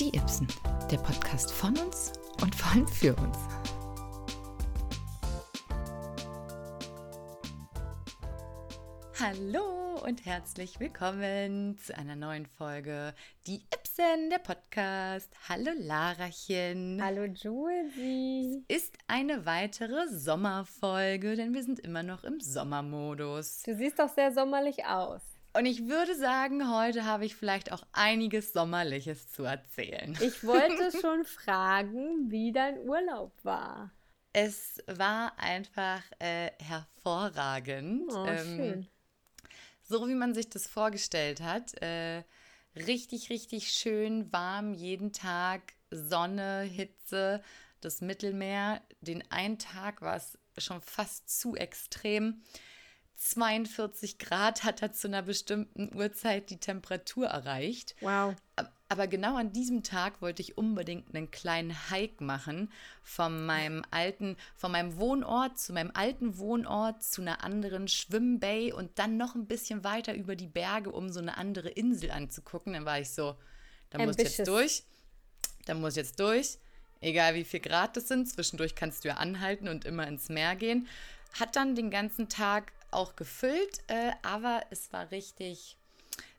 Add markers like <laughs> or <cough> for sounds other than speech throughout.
Die Ibsen, der Podcast von uns und vor allem für uns. Hallo und herzlich willkommen zu einer neuen Folge Die Ibsen, der Podcast. Hallo Larachen. Hallo Julesy. Es ist eine weitere Sommerfolge, denn wir sind immer noch im Sommermodus. Du siehst doch sehr sommerlich aus. Und ich würde sagen, heute habe ich vielleicht auch einiges Sommerliches zu erzählen. Ich wollte <laughs> schon fragen, wie dein Urlaub war. Es war einfach äh, hervorragend. Oh, Ähm, schön. so wie man sich das vorgestellt hat. Äh, richtig, richtig schön warm jeden Tag, Sonne, Hitze, das Mittelmeer. Den einen Tag war es schon fast zu extrem. 42 Grad hat er zu einer bestimmten Uhrzeit die Temperatur erreicht. Wow. Ab- Aber genau an diesem Tag wollte ich unbedingt einen kleinen Hike machen von meinem alten, von meinem Wohnort zu meinem alten Wohnort zu einer anderen Schwimmbay und dann noch ein bisschen weiter über die Berge, um so eine andere Insel anzugucken. Dann war ich so, da muss ich jetzt durch, da muss ich jetzt durch. Egal wie viel Grad das sind, zwischendurch kannst du ja anhalten und immer ins Meer gehen. Hat dann den ganzen Tag auch gefüllt, äh, aber es war richtig,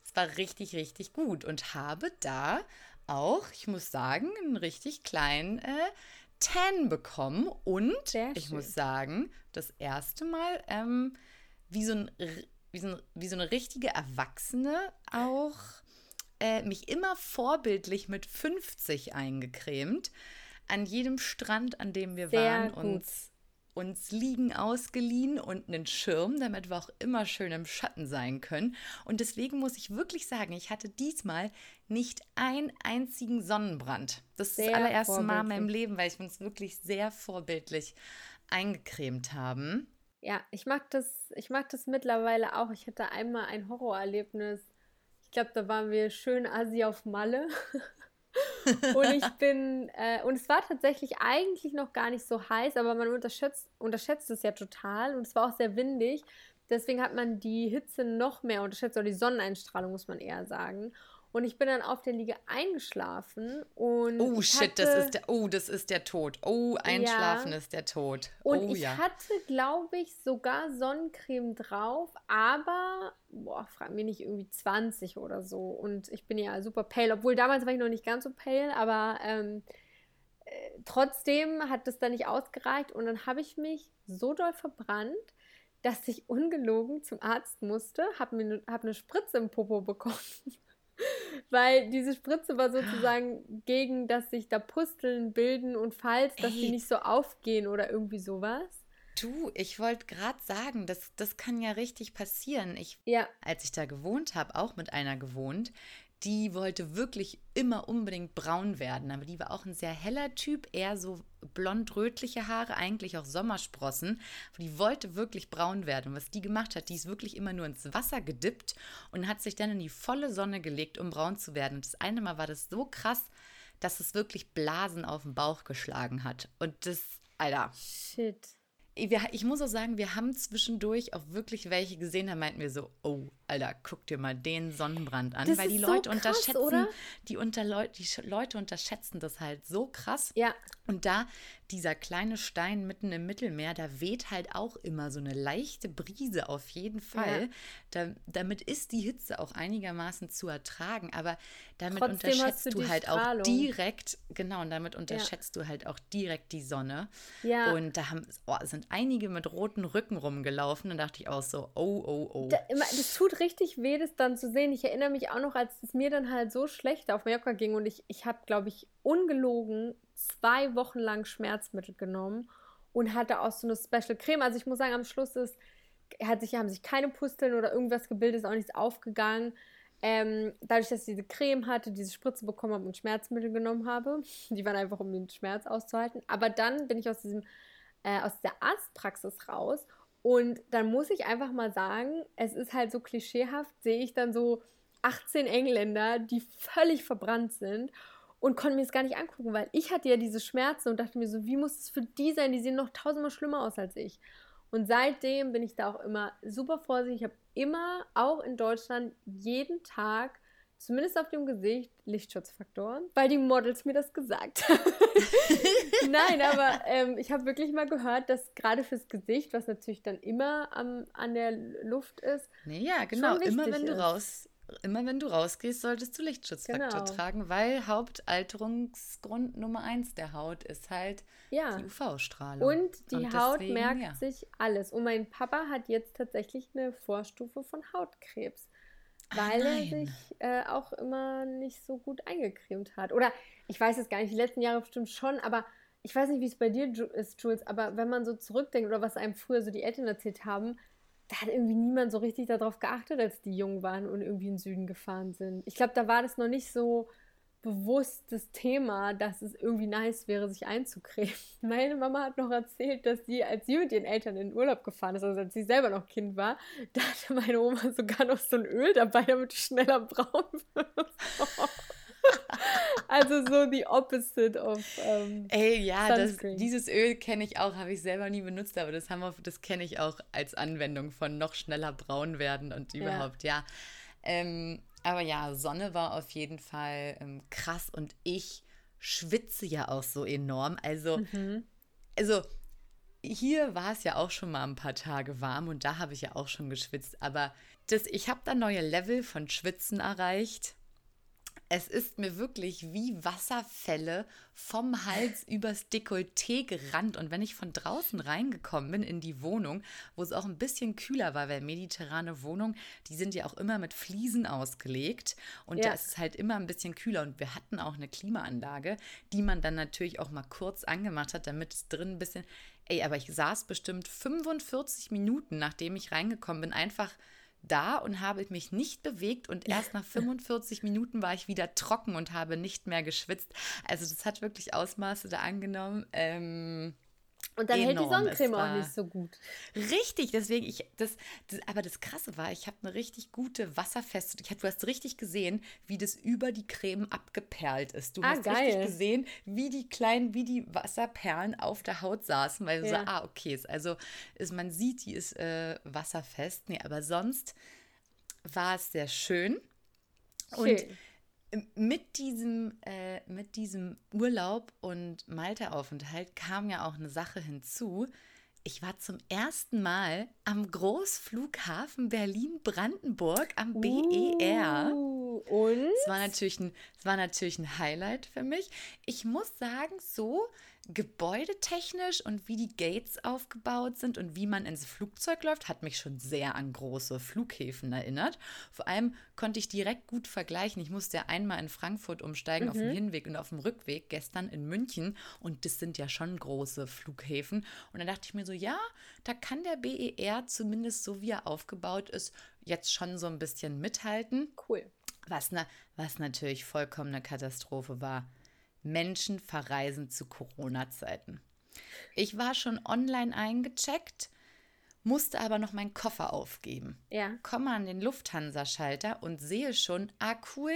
es war richtig, richtig gut und habe da auch, ich muss sagen, einen richtig kleinen äh, Tan bekommen und ich muss sagen, das erste Mal ähm, wie, so ein, wie, so ein, wie so eine richtige Erwachsene auch äh, mich immer vorbildlich mit 50 eingecremt. An jedem Strand, an dem wir Sehr waren, gut. uns, uns Liegen ausgeliehen und einen Schirm, damit wir auch immer schön im Schatten sein können. Und deswegen muss ich wirklich sagen, ich hatte diesmal nicht einen einzigen Sonnenbrand. Das ist das allererste Mal in meinem. Leben, weil wir uns wirklich sehr vorbildlich eingecremt haben. Ja, ich mag das, ich mag das mittlerweile auch. Ich hatte einmal ein Horrorerlebnis. Ich glaube, da waren wir schön Asi auf Malle. <laughs> und ich <laughs> bin, äh, und es war tatsächlich eigentlich noch gar nicht so heiß, aber man unterschätzt, unterschätzt es ja total und es war auch sehr windig. Deswegen hat man die Hitze noch mehr unterschätzt, oder die Sonneneinstrahlung, muss man eher sagen. Und ich bin dann auf der Liege eingeschlafen und. Oh shit, das hatte- ist der, oh, das ist der Tod. Oh, einschlafen Ja. ist der Tod. Und oh ich ja. hatte, glaube ich, sogar Sonnencreme drauf, aber, boah, frag mich nicht, irgendwie 20 oder so. Und ich bin ja super pale, obwohl damals war ich noch nicht ganz so pale, aber ähm, äh, trotzdem hat das dann nicht ausgereicht. Und dann habe ich mich so doll verbrannt, dass ich ungelogen zum Arzt musste, habe mir hab eine Spritze im Popo bekommen. <laughs> Weil diese Spritze war sozusagen gegen, dass sich da Pusteln bilden und falls, dass die Ey. nicht so aufgehen oder irgendwie sowas. Du, ich wollte gerade sagen, das, das kann ja richtig passieren. Ich, Ja, als ich da gewohnt habe, auch mit einer gewohnt, die wollte wirklich immer unbedingt braun werden. Aber die war auch ein sehr heller Typ, eher so blond-rötliche Haare, eigentlich auch Sommersprossen. Die wollte wirklich braun werden. Und was die gemacht hat, die ist wirklich immer nur ins Wasser gedippt und hat sich dann in die volle Sonne gelegt, um braun zu werden. Und das eine Mal war das so krass, dass es wirklich Blasen auf den Bauch geschlagen hat. Und das, Alter, shit. Ich muss auch sagen, wir haben zwischendurch auch wirklich welche gesehen, da meinten wir so, oh, Alter, guck dir mal den Sonnenbrand an. Das weil die ist so Leute krass, unterschätzen, oder? die, unter die Leute unterschätzen das halt so krass. Ja, Und da dieser kleine Stein mitten im Mittelmeer, da weht halt auch immer so eine leichte Brise auf jeden Fall. Ja. Da, damit ist die Hitze auch einigermaßen zu ertragen, aber damit Trotzdem unterschätzt du du halt Strahlung. auch direkt, genau, und damit unterschätzt du halt auch direkt die Sonne. Ja. Und da haben, oh, sind einige mit roten Rücken rumgelaufen und dachte ich auch so, oh, oh, oh. da, das tut richtig weh, das dann zu sehen. Ich erinnere mich auch noch, als es mir dann halt so schlecht auf Mallorca ging und ich, ich habe, glaube ich, ungelogen zwei Wochen lang Schmerzmittel genommen und hatte auch so eine Special Creme. Also ich muss sagen, am Schluss ist, hat sich, haben sich keine Pusteln oder irgendwas gebildet, ist auch nichts aufgegangen. Ähm, dadurch, dass ich diese Creme hatte, diese Spritze bekommen habe und Schmerzmittel genommen habe, <laughs> die waren einfach, um den Schmerz auszuhalten. Aber dann bin ich aus diesem, äh, aus der Arztpraxis raus und dann muss ich einfach mal sagen, es ist halt so klischeehaft, sehe ich dann so 18 Engländer, die völlig verbrannt sind und konnte mir das gar nicht angucken, weil ich hatte ja diese Schmerzen und dachte mir so, wie muss es für die sein? Die sehen noch tausendmal schlimmer aus als ich. Und seitdem bin ich da auch immer super vorsichtig. Ich habe immer, auch in Deutschland, jeden Tag zumindest auf dem Gesicht, Lichtschutzfaktoren, weil die Models mir das gesagt haben. <laughs> Nein, aber ähm, ich habe wirklich mal gehört, dass gerade fürs Gesicht, was natürlich dann immer am, an der Luft ist. Nee, ja, genau. Immer wenn du raus, immer wenn du rausgehst, solltest du Lichtschutzfaktor genau. tragen, weil Hauptalterungsgrund Nummer eins der Haut ist halt ja. die UV-Strahlung. Und die Und Haut deswegen, merkt ja. sich alles. Und mein Papa hat jetzt tatsächlich eine Vorstufe von Hautkrebs weil er sich äh, auch immer nicht so gut eingecremt hat. Oder ich weiß es gar nicht, die letzten Jahre bestimmt schon, aber ich weiß nicht, wie es bei dir ist, Jules, aber wenn man so zurückdenkt oder was einem früher so die Eltern erzählt haben, da hat irgendwie niemand so richtig darauf geachtet, als die jung waren und irgendwie in den Süden gefahren sind. Ich glaube, da war das noch nicht so bewusstes Thema, dass es irgendwie nice wäre, sich einzucremen. <laughs> Meine Mama hat noch erzählt, dass sie, als sie mit ihren Eltern in den Urlaub gefahren ist, also als sie selber noch Kind war, da hatte meine Oma sogar noch so ein Öl dabei, damit du schneller braun <laughs> wirst. Also so die opposite of. Ähm, Ey, ja, das, dieses Öl kenne ich auch, habe ich selber nie benutzt, aber das das kenne ich auch als Anwendung von noch schneller braun werden und überhaupt, ja. ja. Ähm, aber ja, Sonne war auf jeden Fall ähm, krass und ich schwitze ja auch so enorm. Also, mhm. also hier war es ja auch schon mal ein paar Tage warm und da habe ich ja auch schon geschwitzt. Aber das, ich habe da neue Level von Schwitzen erreicht. Es ist mir wirklich wie Wasserfälle vom Hals <laughs> übers Dekolleté gerannt. Und wenn ich von draußen reingekommen bin in die Wohnung, wo es auch ein bisschen kühler war, weil mediterrane Wohnungen, die sind ja auch immer mit Fliesen ausgelegt. Und ja. da ist es halt immer ein bisschen kühler. Und wir hatten auch eine Klimaanlage, die man dann natürlich auch mal kurz angemacht hat, damit es drin ein bisschen. Ey, aber ich saß bestimmt 45 Minuten, nachdem ich reingekommen bin, einfach da und habe mich nicht bewegt und erst nach 45 Minuten war ich wieder trocken und habe nicht mehr geschwitzt. Also das hat wirklich Ausmaße da angenommen. Ähm, und dann hält die Sonnencreme auch nicht so gut. Richtig, deswegen, ich, das, das aber das Krasse war, ich habe eine richtig gute wasserfeste, ich, du hast richtig gesehen, wie das über die Creme abgeperlt ist. Du ah, hast geil. richtig gesehen, wie die kleinen, wie die Wasserperlen auf der Haut saßen, weil ja. so, ah, okay, ist, also ist, man sieht, die ist äh, wasserfest. Nee, aber sonst war es sehr schön. schön. Und mit diesem, äh, mit diesem Urlaub und Malta-Aufenthalt kam ja auch eine Sache hinzu. Ich war zum ersten Mal am Großflughafen Berlin-Brandenburg am uh, BER. Und? Es war, natürlich ein, es war natürlich ein Highlight für mich. Ich muss sagen, so gebäudetechnisch und wie die Gates aufgebaut sind und wie man ins Flugzeug läuft, hat mich schon sehr an große Flughäfen erinnert. Vor allem konnte ich direkt gut vergleichen. Ich musste ja einmal in Frankfurt umsteigen mhm. auf dem mhm. Hinweg und auf dem Rückweg, gestern in München. Und das sind ja schon große Flughäfen. Und dann dachte ich mir so, ja, da kann der BER zumindest so, wie er aufgebaut ist, jetzt schon so ein bisschen mithalten. Cool. Was, na, was natürlich vollkommen eine Katastrophe war Menschen verreisen zu Corona-Zeiten. Ich war schon online eingecheckt, musste aber noch meinen Koffer aufgeben. Ja. Komme an den Lufthansa-Schalter und sehe schon, ah cool,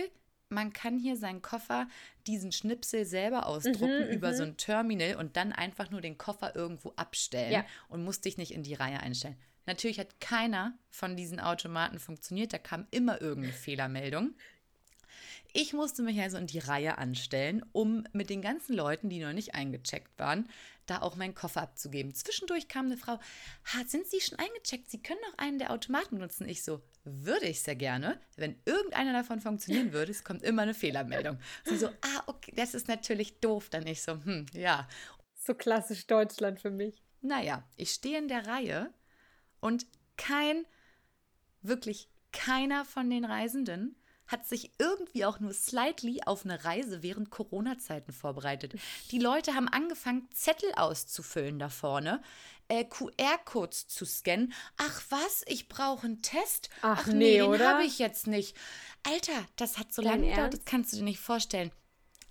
man kann hier seinen Koffer, diesen Schnipsel selber ausdrucken mhm, über mhm. so ein Terminal und dann einfach nur den Koffer irgendwo abstellen ja. und musste dich nicht in die Reihe einstellen. Natürlich hat keiner von diesen Automaten funktioniert, da kam immer irgendeine Fehlermeldung. Ich musste mich also in die Reihe anstellen, um mit den ganzen Leuten, die noch nicht eingecheckt waren, da auch meinen Koffer abzugeben. Zwischendurch kam eine Frau, sind Sie schon eingecheckt? Sie können noch einen der Automaten nutzen. Ich so, würde ich sehr gerne. Wenn irgendeiner davon funktionieren würde, es kommt immer eine Fehlermeldung. Sie so, ah, okay, das ist natürlich doof. Dann ich so, hm, ja. So klassisch Deutschland für mich. Naja, ich stehe in der Reihe und kein, wirklich keiner von den Reisenden hat sich irgendwie auch nur slightly auf eine Reise während Corona-Zeiten vorbereitet. Die Leute haben angefangen, Zettel auszufüllen da vorne, äh, QR-Codes zu scannen. Ach was, ich brauche einen Test? Ach, Ach nee, nee den habe ich jetzt nicht. Alter, das hat so lange gedauert, das kannst du dir nicht vorstellen.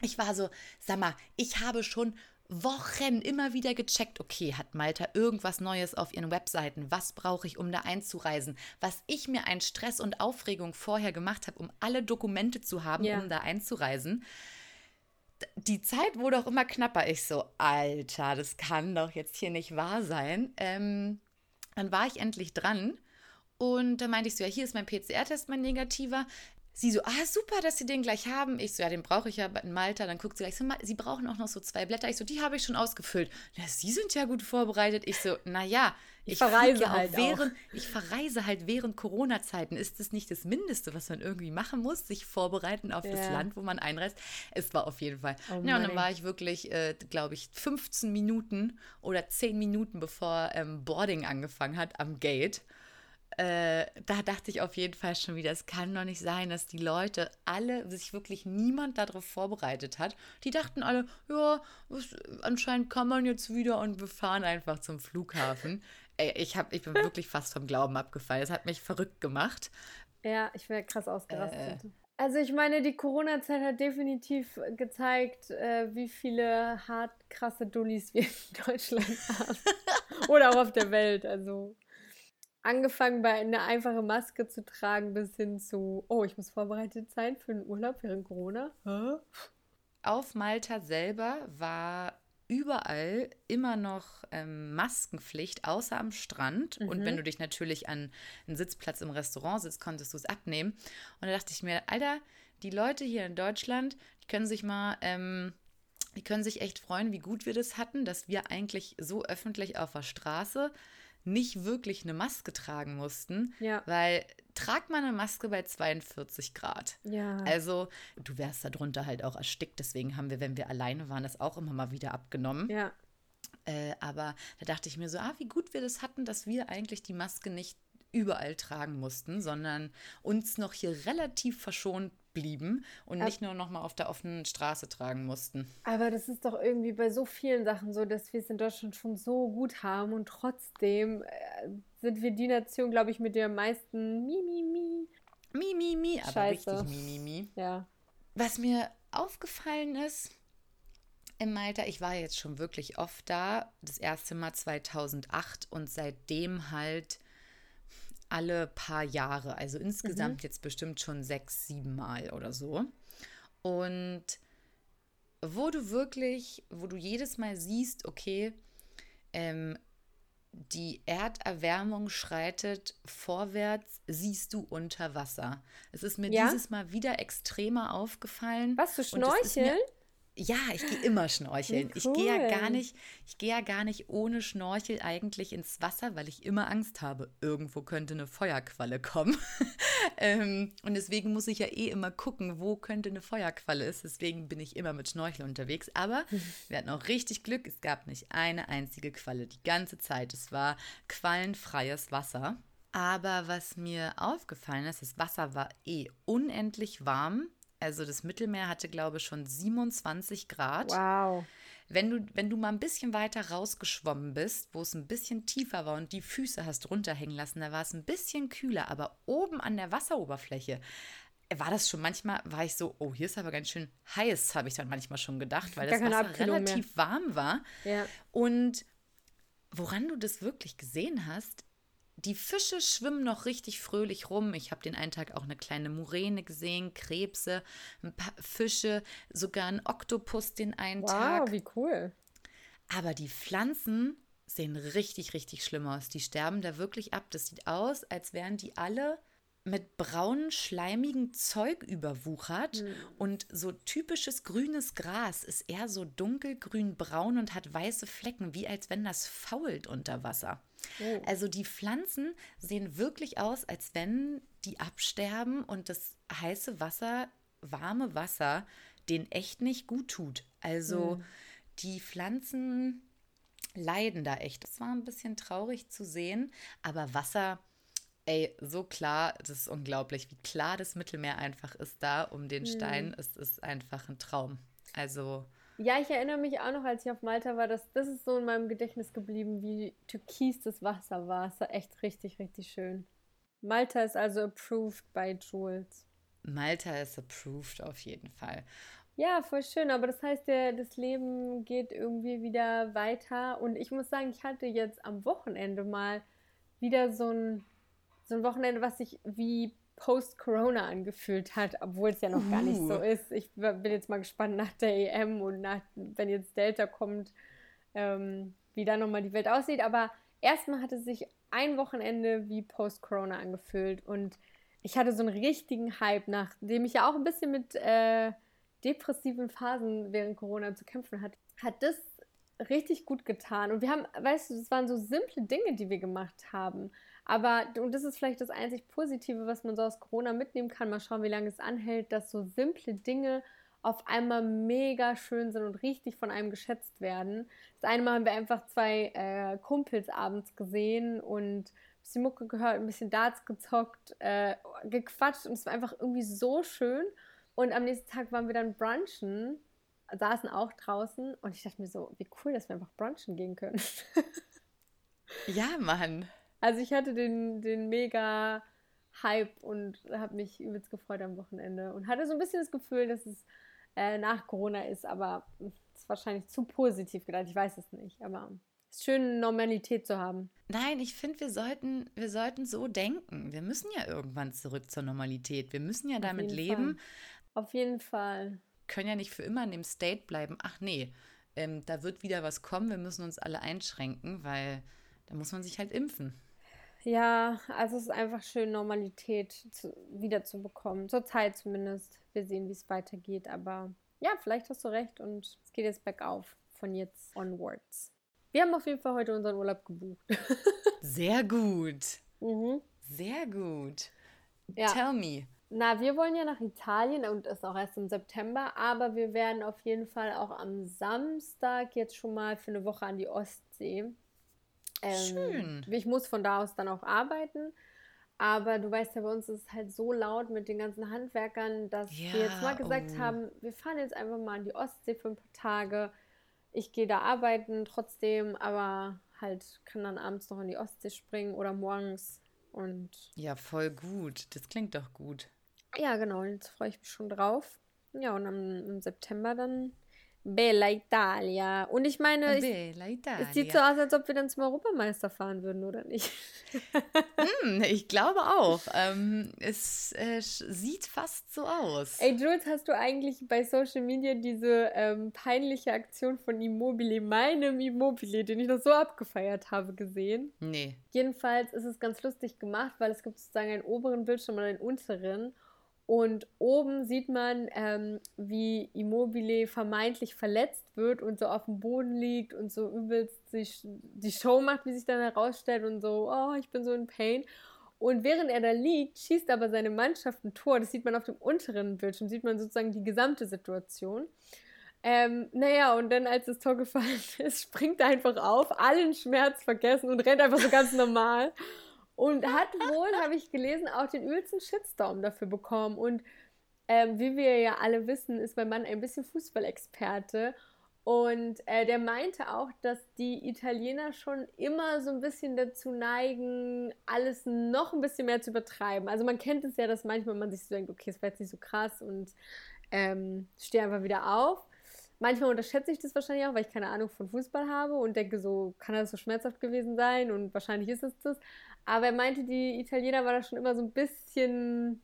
Ich war so, sag mal, ich habe schon Wochen immer wieder gecheckt, okay, hat Malta irgendwas Neues auf ihren Webseiten? Was brauche ich, um da einzureisen? Was ich mir ein Stress und Aufregung vorher gemacht habe, um alle Dokumente zu haben, ja. um da einzureisen. Die Zeit wurde auch immer knapper. Ich so, Alter, das kann doch jetzt hier nicht wahr sein. Ähm, dann war ich endlich dran und da meinte ich so, ja, hier ist mein PCR-Test, mein negativer sie so, ah, super, dass sie den gleich haben. Ich so, ja, den brauche ich ja in Malta. Dann guckt sie gleich so, sie brauchen auch noch so zwei Blätter. Ich so, die habe ich schon ausgefüllt. Ja, sie sind ja gut vorbereitet. Ich so, naja, ich, ich verreise halt während, auch. Ich verreise halt während Corona-Zeiten. Ist das nicht das Mindeste, was man irgendwie machen muss? Sich vorbereiten auf ja. das Land, wo man einreist? Es war auf jeden Fall. Oh ja, und dann war ich wirklich, äh, glaube ich, 15 Minuten oder 10 Minuten, bevor ähm, Boarding angefangen hat, am Gate. Äh, da dachte ich auf jeden Fall schon wieder, es kann doch nicht sein, dass die Leute alle, sich wirklich niemand darauf vorbereitet hat. Die dachten alle, ja, was, anscheinend kann man jetzt wieder und wir fahren einfach zum Flughafen. <laughs> Ey, ich, hab, ich bin wirklich fast vom Glauben abgefallen. Es hat mich verrückt gemacht. Ja, ich wäre krass ausgerastet. Äh, also ich meine, die Corona-Zeit hat definitiv gezeigt, äh, wie viele hart krasse Dullis wir in <laughs> Deutschland haben. <laughs> Oder auch auf der Welt. Also angefangen bei eine einfache Maske zu tragen bis hin zu, oh, ich muss vorbereitet sein für einen Urlaub während Corona. Hä? Auf Malta selber war überall immer noch ähm, Maskenpflicht, außer am Strand. Mhm. Und wenn du dich natürlich an einen Sitzplatz im Restaurant sitzt, konntest du es abnehmen. Und da dachte ich mir, Alter, die Leute hier in Deutschland, die können sich mal, ähm, die können sich echt freuen, wie gut wir das hatten, dass wir eigentlich so öffentlich auf der Straße nicht wirklich eine Maske tragen mussten, ja. weil tragt man eine Maske bei 42 Grad. Ja. Also du wärst darunter halt auch erstickt, deswegen haben wir, wenn wir alleine waren, das auch immer mal wieder abgenommen. Ja. Äh, aber da dachte ich mir so, ah, wie gut wir das hatten, dass wir eigentlich die Maske nicht überall tragen mussten, sondern uns noch hier relativ verschont blieben und aber, nicht nur noch mal auf der offenen Straße tragen mussten. Aber das ist doch irgendwie bei so vielen Sachen so, dass wir es in Deutschland schon so gut haben und trotzdem äh, sind wir die Nation, glaube ich, mit der meisten Mi, Mi, Mi. Mi, aber Scheiße. richtig Mi, Mi, Mi. Ja. Was mir aufgefallen ist, im Malta, ich war jetzt schon wirklich oft da, das erste Mal 2008 und seitdem halt alle paar Jahre. Also insgesamt mhm. jetzt bestimmt schon sechs, sieben Mal oder so. Und wo du wirklich, wo du jedes Mal siehst, okay, ähm, die Erderwärmung schreitet vorwärts, siehst du unter Wasser. Es ist mir ja? dieses Mal wieder extremer aufgefallen. Was, du schnorcheln? Ja, ich gehe immer schnorcheln. Cool. Ich gehe ja gar nicht, ich gehe ja gar nicht ohne Schnorchel eigentlich ins Wasser, weil ich immer Angst habe, irgendwo könnte eine Feuerqualle kommen. <laughs> ähm, und deswegen muss ich ja eh immer gucken, wo könnte eine Feuerqualle ist. Deswegen bin ich immer mit Schnorchel unterwegs. Aber <laughs> wir hatten auch richtig Glück. Es gab nicht eine einzige Qualle die ganze Zeit. Es war quallenfreies Wasser. Aber was mir aufgefallen ist, das Wasser war eh unendlich warm also das Mittelmeer hatte, glaube ich, schon 27 Grad. Wow. Wenn du, wenn du mal ein bisschen weiter rausgeschwommen bist, wo es ein bisschen tiefer war und die Füße hast runterhängen lassen, da war es ein bisschen kühler, aber oben an der Wasseroberfläche war das schon manchmal, war ich so, oh, hier ist aber ganz schön heiß, habe ich dann manchmal schon gedacht, weil das Wasser relativ mehr. warm war. Ja. Und woran du das wirklich gesehen hast, die Fische schwimmen noch richtig fröhlich rum. Ich habe den einen Tag auch eine kleine Muräne gesehen, Krebse, ein paar Fische, sogar ein Oktopus den einen wow, Tag. Wow, wie cool. Aber die Pflanzen sehen richtig, richtig schlimm aus. Die sterben da wirklich ab. Das sieht aus, als wären die alle mit braunen, schleimigen Zeug überwuchert mhm. und so typisches grünes Gras ist eher so dunkelgrün-braun und hat weiße Flecken, wie als wenn das fault unter Wasser. Oh. Also die Pflanzen sehen wirklich aus, als wenn die absterben und das heiße Wasser, warme Wasser, den echt nicht gut tut. Also mhm. die Pflanzen leiden da echt. Das war ein bisschen traurig zu sehen, aber Wasser Ey, so klar, das ist unglaublich, wie klar das Mittelmeer einfach ist da um den Stein. Mhm. Es ist einfach ein Traum. Also. Ja, ich erinnere mich auch noch, als ich auf Malta war, dass das ist so in meinem Gedächtnis geblieben, wie türkis das Wasser war. Es war echt richtig, richtig schön. Malta ist also approved by Jules. Malta ist approved auf jeden Fall. Ja, voll schön, aber das heißt, der, das Leben geht irgendwie wieder weiter. Und ich muss sagen, ich hatte jetzt am Wochenende mal wieder so ein so ein Wochenende, was sich wie Post-Corona angefühlt hat, obwohl es ja noch gar nicht so uh. ist. Ich bin jetzt mal gespannt nach der EM und nach, wenn jetzt Delta kommt, ähm, wie da nochmal die Welt aussieht. Aber erstmal hat es sich ein Wochenende wie Post-Corona angefühlt und ich hatte so einen richtigen Hype, nachdem ich ja auch ein bisschen mit äh, depressiven Phasen während Corona zu kämpfen hatte, hat das richtig gut getan. Und wir haben, weißt du, das waren so simple Dinge, die wir gemacht haben. Aber, und das ist vielleicht das einzig Positive, was man so aus Corona mitnehmen kann. Mal schauen, wie lange es anhält, dass so simple Dinge auf einmal mega schön sind und richtig von einem geschätzt werden. Das eine Mal haben wir einfach zwei äh, Kumpels abends gesehen und ein bisschen Mucke gehört, ein bisschen Darts gezockt, äh, gequatscht und es war einfach irgendwie so schön. Und am nächsten Tag waren wir dann brunchen, saßen auch draußen und ich dachte mir so, wie cool, dass wir einfach brunchen gehen können. <laughs> ja, Mann. Also ich hatte den, den mega Hype und habe mich übelst gefreut am Wochenende und hatte so ein bisschen das Gefühl, dass es äh, nach Corona ist, aber es ist wahrscheinlich zu positiv gedacht. Ich weiß es nicht, aber es ist schön, Normalität zu haben. Nein, ich finde, wir sollten, wir sollten so denken. Wir müssen ja irgendwann zurück zur Normalität. Wir müssen ja damit leben. Fall. Auf jeden Fall. Können ja nicht für immer in dem State bleiben. Ach nee, ähm, da wird wieder was kommen. Wir müssen uns alle einschränken, weil da muss man sich halt impfen. Ja, also es ist einfach schön, Normalität zu, wiederzubekommen. Zur Zeit zumindest. Wir sehen, wie es weitergeht. Aber ja, vielleicht hast du recht und es geht jetzt bergauf von jetzt onwards. Wir haben auf jeden Fall heute unseren Urlaub gebucht. <laughs> Sehr gut. Mhm. Sehr gut. Ja. Tell me. Na, wir wollen ja nach Italien und ist auch erst im September, aber wir werden auf jeden Fall auch am Samstag jetzt schon mal für eine Woche an die Ostsee. Ähm, Schön. Ich muss von da aus dann auch arbeiten. Aber du weißt ja, bei uns ist es halt so laut mit den ganzen Handwerkern, dass ja, wir jetzt mal gesagt oh. haben, wir fahren jetzt einfach mal an die Ostsee für ein paar Tage. Ich gehe da arbeiten trotzdem, aber halt kann dann abends noch an die Ostsee springen oder morgens. Und ja, voll gut. Das klingt doch gut. Ja, genau. Jetzt freue ich mich schon drauf. Ja, und am, im September dann Bella Italia. Und ich meine, Bella Italia. es sieht so aus, als ob wir dann zum Europameister fahren würden, oder nicht? hm, <laughs> ich glaube auch. Ähm, es äh, sieht fast so aus. Ey, Jules, hast du eigentlich bei Social Media diese ähm, peinliche Aktion von Immobile, meinem Immobile, den ich noch so abgefeiert habe, gesehen? Nee. Jedenfalls ist es ganz lustig gemacht, weil es gibt sozusagen einen oberen Bildschirm und einen unteren. Und oben sieht man, ähm, wie Immobile vermeintlich verletzt wird und so auf dem Boden liegt und so übelst sich die Show macht, wie sich dann herausstellt und so, oh, ich bin so in Pain. Und während er da liegt, schießt aber seine Mannschaft ein Tor. Das sieht man auf dem unteren Bildschirm, sieht man sozusagen die gesamte Situation. Ähm, naja, und dann, als das Tor gefallen <laughs> ist, springt er einfach auf, allen Schmerz vergessen und rennt einfach so ganz normal. Und hat wohl, habe ich gelesen, auch den übelsten Shitstorm dafür bekommen. Und ähm, wie wir ja alle wissen, ist mein Mann ein bisschen Fußballexperte. Und äh, der meinte auch, dass die Italiener schon immer so ein bisschen dazu neigen, alles noch ein bisschen mehr zu übertreiben. Also man kennt es ja, dass manchmal man sich so denkt, okay, es war jetzt nicht so krass und ähm, stehe einfach wieder auf. Manchmal unterschätze ich das wahrscheinlich auch, weil ich keine Ahnung von Fußball habe und denke so, kann das so schmerzhaft gewesen sein und wahrscheinlich ist es das. Aber er meinte, die Italiener waren da schon immer so ein bisschen,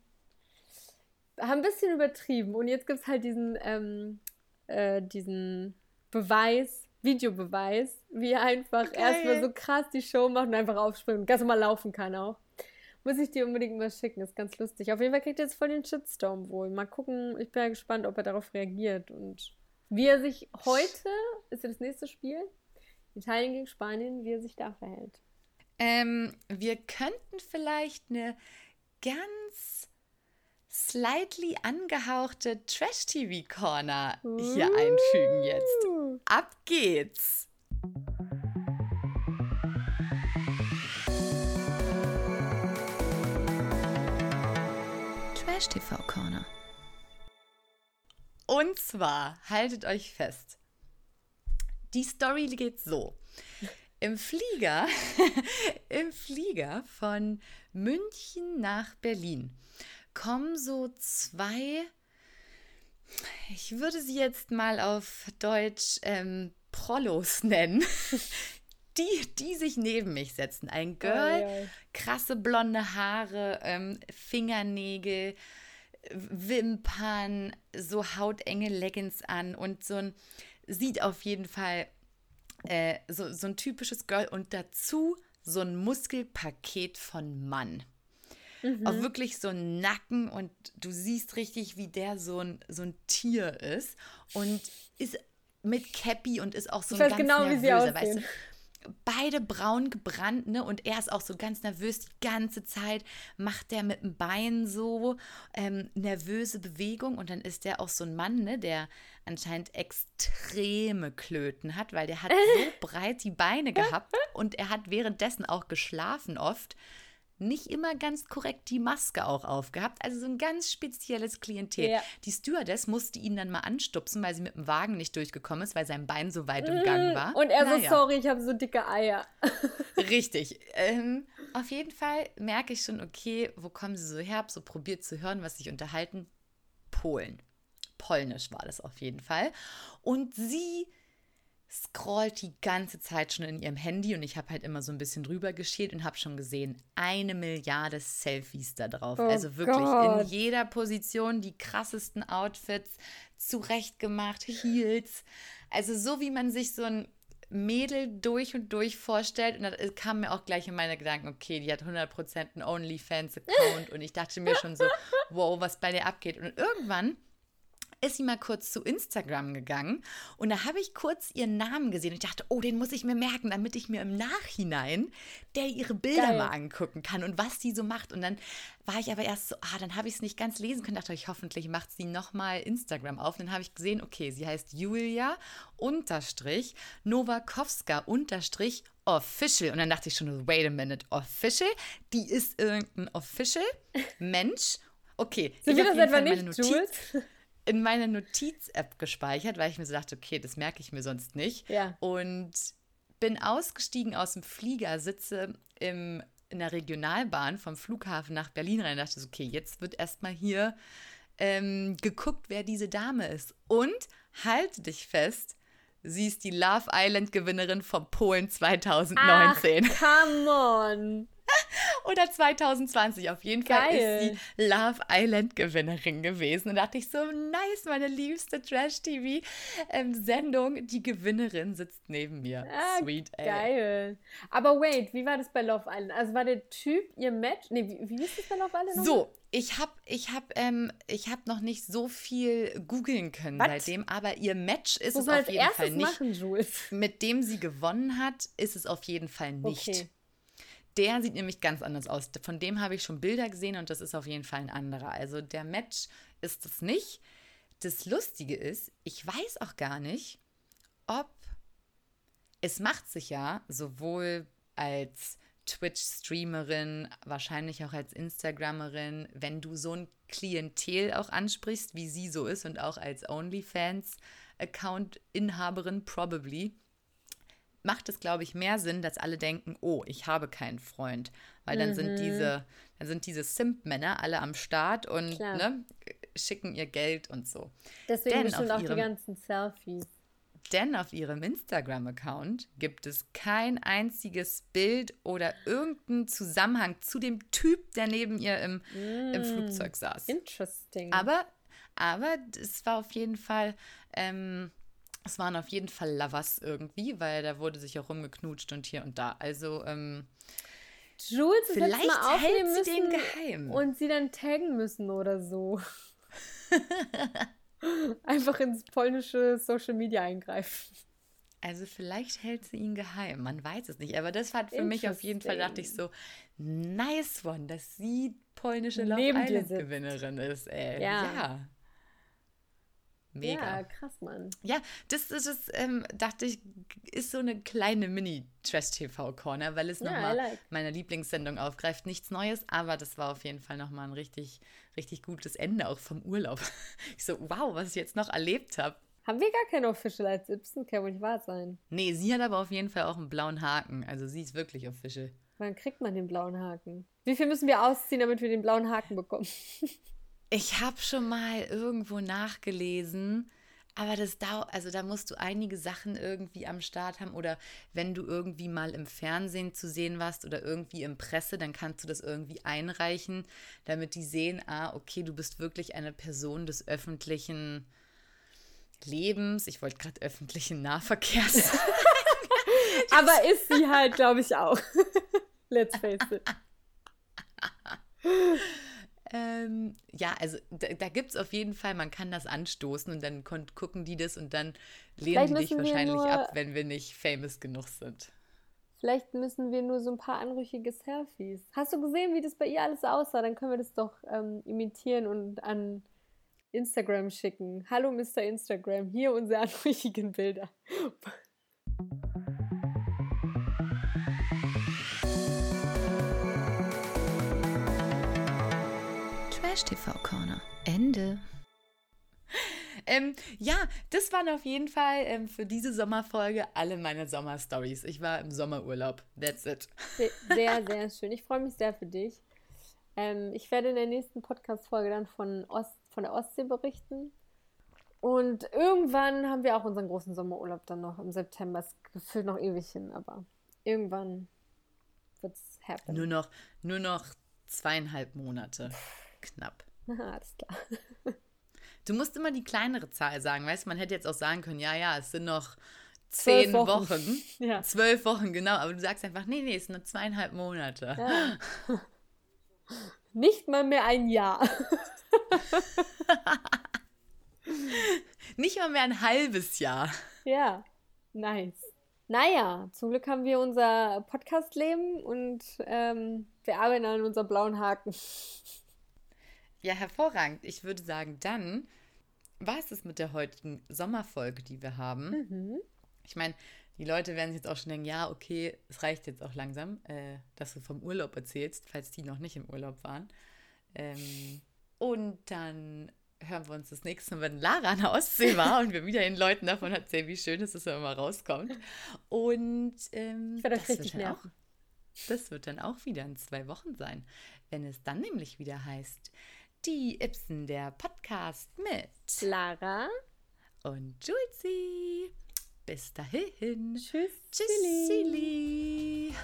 haben ein bisschen übertrieben. Und jetzt gibt es halt diesen, ähm, äh, diesen Beweis, Videobeweis, wie er einfach Geil. erstmal so krass die Show macht und einfach aufspringt und ganz normal laufen kann auch. Muss ich dir unbedingt mal schicken, ist ganz lustig. Auf jeden Fall kriegt er jetzt voll den Shitstorm wohl. Mal gucken, ich bin ja gespannt, ob er darauf reagiert und wie er sich heute, ist ja das nächste Spiel, Italien gegen Spanien, wie er sich da verhält. Ähm, wir könnten vielleicht eine ganz slightly angehauchte Trash-TV-Corner uh. hier einfügen jetzt. Ab geht's! Trash-TV-Corner. Und zwar, haltet euch fest, die Story geht so. Im Flieger, <laughs> im Flieger von München nach Berlin kommen so zwei, ich würde sie jetzt mal auf Deutsch ähm, Prollos nennen, <laughs> die, die sich neben mich setzen. Ein Girl, oh, ja. krasse blonde Haare, ähm, Fingernägel, Wimpern, so hautenge Leggings an und so ein, sieht auf jeden Fall äh, so, so ein typisches Girl und dazu so ein Muskelpaket von Mann. Mhm. Auch wirklich so ein Nacken und du siehst richtig, wie der so ein, so ein Tier ist und ist mit Cappy und ist auch so ich ein ganz genau, nervöser, wie sie aussehen. weißt du? Beide braun gebrannt, ne? Und er ist auch so ganz nervös die ganze Zeit, macht der mit dem Bein so ähm, nervöse Bewegung und dann ist der auch so ein Mann, ne? Der anscheinend extreme Klöten hat, weil der hat <laughs> so breit die Beine gehabt und er hat währenddessen auch geschlafen oft nicht immer ganz korrekt die Maske auch aufgehabt. Also so ein ganz spezielles Klientel. Ja. Die Stewardess musste ihn dann mal anstupsen, weil sie mit dem Wagen nicht durchgekommen ist, weil sein Bein so weit im Gang mm, war. Und er naja. so, sorry, ich habe so dicke Eier. <laughs> Richtig. Ähm, auf jeden Fall merke ich schon, okay, wo kommen sie so her? So probiert zu hören, was sich unterhalten. Polen. Polnisch war das auf jeden Fall. Und sie scrollt die ganze Zeit schon in ihrem Handy und ich habe halt immer so ein bisschen drüber geschielt und habe schon gesehen, eine Milliarde Selfies da drauf. Oh also wirklich Gott. in jeder Position die krassesten Outfits, zurechtgemacht, Heels. Also so wie man sich so ein Mädel durch und durch vorstellt. Und da kam mir auch gleich in meine Gedanken, okay, die hat 100% einen OnlyFans-Account. und ich dachte mir schon so, <laughs> wow, was bei der abgeht. Und irgendwann ist sie mal kurz zu Instagram gegangen und da habe ich kurz ihren Namen gesehen und ich dachte, oh, den muss ich mir merken, damit ich mir im Nachhinein der ihre Bilder Geil. mal angucken kann und was sie so macht. Und dann war ich aber erst so, ah, dann habe ich es nicht ganz lesen können. Dachte ich, hoffentlich macht sie nochmal Instagram auf. Und dann habe ich gesehen, okay, sie heißt Julia unterstrich Nowakowska unterstrich official. Und dann dachte ich schon, wait a minute, official? Die ist irgendein official <laughs> Mensch. Okay, Sind ich wir das etwa nicht, Jules? In meine Notiz-App gespeichert, weil ich mir so dachte, okay, das merke ich mir sonst nicht. Ja. Und bin ausgestiegen aus dem Flieger, sitze im, in der Regionalbahn vom Flughafen nach Berlin rein und dachte okay, jetzt wird erstmal hier ähm, geguckt, wer diese Dame ist. Und halte dich fest, sie ist die Love Island-Gewinnerin von Polen 2019. Ach, come on. <laughs> Oder 2020 auf jeden Fall Geil. ist sie Love Island Gewinnerin gewesen. Und da dachte ich so, nice, meine liebste Trash-TV-Sendung. Ähm, die Gewinnerin sitzt neben mir. Ah, Sweet, ey. Geil. Aber wait, wie war das bei Love Island? Also war der Typ ihr Match? Nee, wie, wie ist das bei Love Island? So, ich habe ich hab, ähm, hab noch nicht so viel googeln können What? seitdem, aber ihr Match ist Muss es auf jeden Fall nicht. Machen? Mit dem sie gewonnen hat, ist es auf jeden Fall nicht. Okay. Der sieht nämlich ganz anders aus. Von dem habe ich schon Bilder gesehen und das ist auf jeden Fall ein anderer. Also der Match ist es nicht. Das Lustige ist, ich weiß auch gar nicht, ob es macht sich ja sowohl als Twitch-Streamerin, wahrscheinlich auch als Instagrammerin, wenn du so ein Klientel auch ansprichst, wie sie so ist und auch als OnlyFans-Account-Inhaberin, probably, macht es, glaube ich, mehr Sinn, dass alle denken, oh, ich habe keinen Freund. Weil dann mhm. sind diese, dann sind diese Simp-Männer alle am Start und ne, schicken ihr Geld und so. Deswegen denn bestimmt auch ihrem, die ganzen Selfies. Denn auf ihrem Instagram-Account gibt es kein einziges Bild oder irgendeinen Zusammenhang zu dem Typ, der neben ihr im, mm, im Flugzeug saß. Interesting. Aber, aber es war auf jeden Fall. Ähm, es waren auf jeden Fall Lovers irgendwie, weil da wurde sich auch rumgeknutscht und hier und da. Also, ähm, Jules, vielleicht mal hält sie den geheim. Und sie dann taggen müssen oder so. <laughs> Einfach ins polnische Social Media eingreifen. Also vielleicht hält sie ihn geheim, man weiß es nicht. Aber das hat für mich auf jeden Fall, dachte ich so, nice one, dass sie polnische Love Island-Gewinnerin ist. Ey. Ja. ja. Mega. Ja, krass, Mann. Ja, das, das, das ähm, dachte ich, ist so eine kleine Mini-Trash-TV-Corner, weil es ja, nochmal like. meine Lieblingssendung aufgreift. Nichts Neues, aber das war auf jeden Fall nochmal ein richtig, richtig gutes Ende auch vom Urlaub. <laughs> Ich so, wow, was ich jetzt noch erlebt habe. Haben wir gar keine Official als Ibsen? Kann wohl nicht wahr sein. Nee, sie hat aber auf jeden Fall auch einen blauen Haken. Also sie ist wirklich Official. Wann kriegt man den blauen Haken? Wie viel müssen wir ausziehen, damit wir den blauen Haken bekommen? <laughs> Ich habe schon mal irgendwo nachgelesen, aber das dauert, also da musst du einige Sachen irgendwie am Start haben oder wenn du irgendwie mal im Fernsehen zu sehen warst oder irgendwie im Presse, dann kannst du das irgendwie einreichen, damit die sehen, ah, okay, du bist wirklich eine Person des öffentlichen Lebens. Ich wollte gerade öffentlichen Nahverkehrs. <laughs> aber ist sie halt, glaube ich, auch. <laughs> Let's face it. <laughs> ähm, ja, also da, da gibt es auf jeden Fall, man kann das anstoßen und dann gucken die das und dann lehnen die dich wahrscheinlich ab, wenn wir nicht famous genug sind. Vielleicht müssen wir nur so ein paar anrüchige Selfies. Hast du gesehen, wie das bei ihr alles aussah? Dann können wir das doch ähm, imitieren und an Instagram schicken. Hallo Mr. Instagram, hier unsere <laughs> anrüchigen Bilder. Trash TV Corner. Ende. Ähm, ja, das waren auf jeden Fall ähm, für diese Sommerfolge alle meine Sommerstories. Ich war im Sommerurlaub. That's it. Sehr, <laughs> sehr schön. Ich freue mich sehr für dich. Ähm, ich werde in der nächsten Podcast-Folge dann von, Ost, von der Ostsee berichten. Und irgendwann haben wir auch unseren großen Sommerurlaub dann noch im September. Es gefühlt noch ewig hin, aber irgendwann wird es happen. Nur noch, nur noch zweieinhalb Monate. Knapp. <laughs> Alles klar. Du musst immer die kleinere Zahl sagen, weißt du? Man hätte jetzt auch sagen können, ja, ja, es sind noch zehn Wochen. Wochen. <laughs> Ja. Zwölf Wochen, genau. Aber du sagst einfach, nee, nee, es sind nur zweieinhalb Monate. Ja. <laughs> Nicht mal mehr ein Jahr. Nicht mal mehr ein halbes Jahr. Ja, nice. Naja, zum Glück haben wir unser Podcast-Leben und ähm, wir arbeiten an unserem blauen Haken. Ja, hervorragend. Ich würde sagen, dann war es das mit der heutigen Sommerfolge, die wir haben. Mhm. Ich meine, die Leute werden sich jetzt auch schon denken, ja, okay, es reicht jetzt auch langsam, äh, dass du vom Urlaub erzählst, falls die noch nicht im Urlaub waren. Ähm, und dann hören wir uns das nächste Mal, wenn Lara an der Ostsee war und wir wieder den Leuten davon erzählen, wie schön es ist, wenn man mal rauskommt. Und ähm, ich euch richtig auch, Das wird dann auch wieder in zwei Wochen sein, wenn es dann nämlich wieder heißt, die Ibsen, der Podcast mit Lara und Julesy. Bis dahin. Tschüss. Tschüss.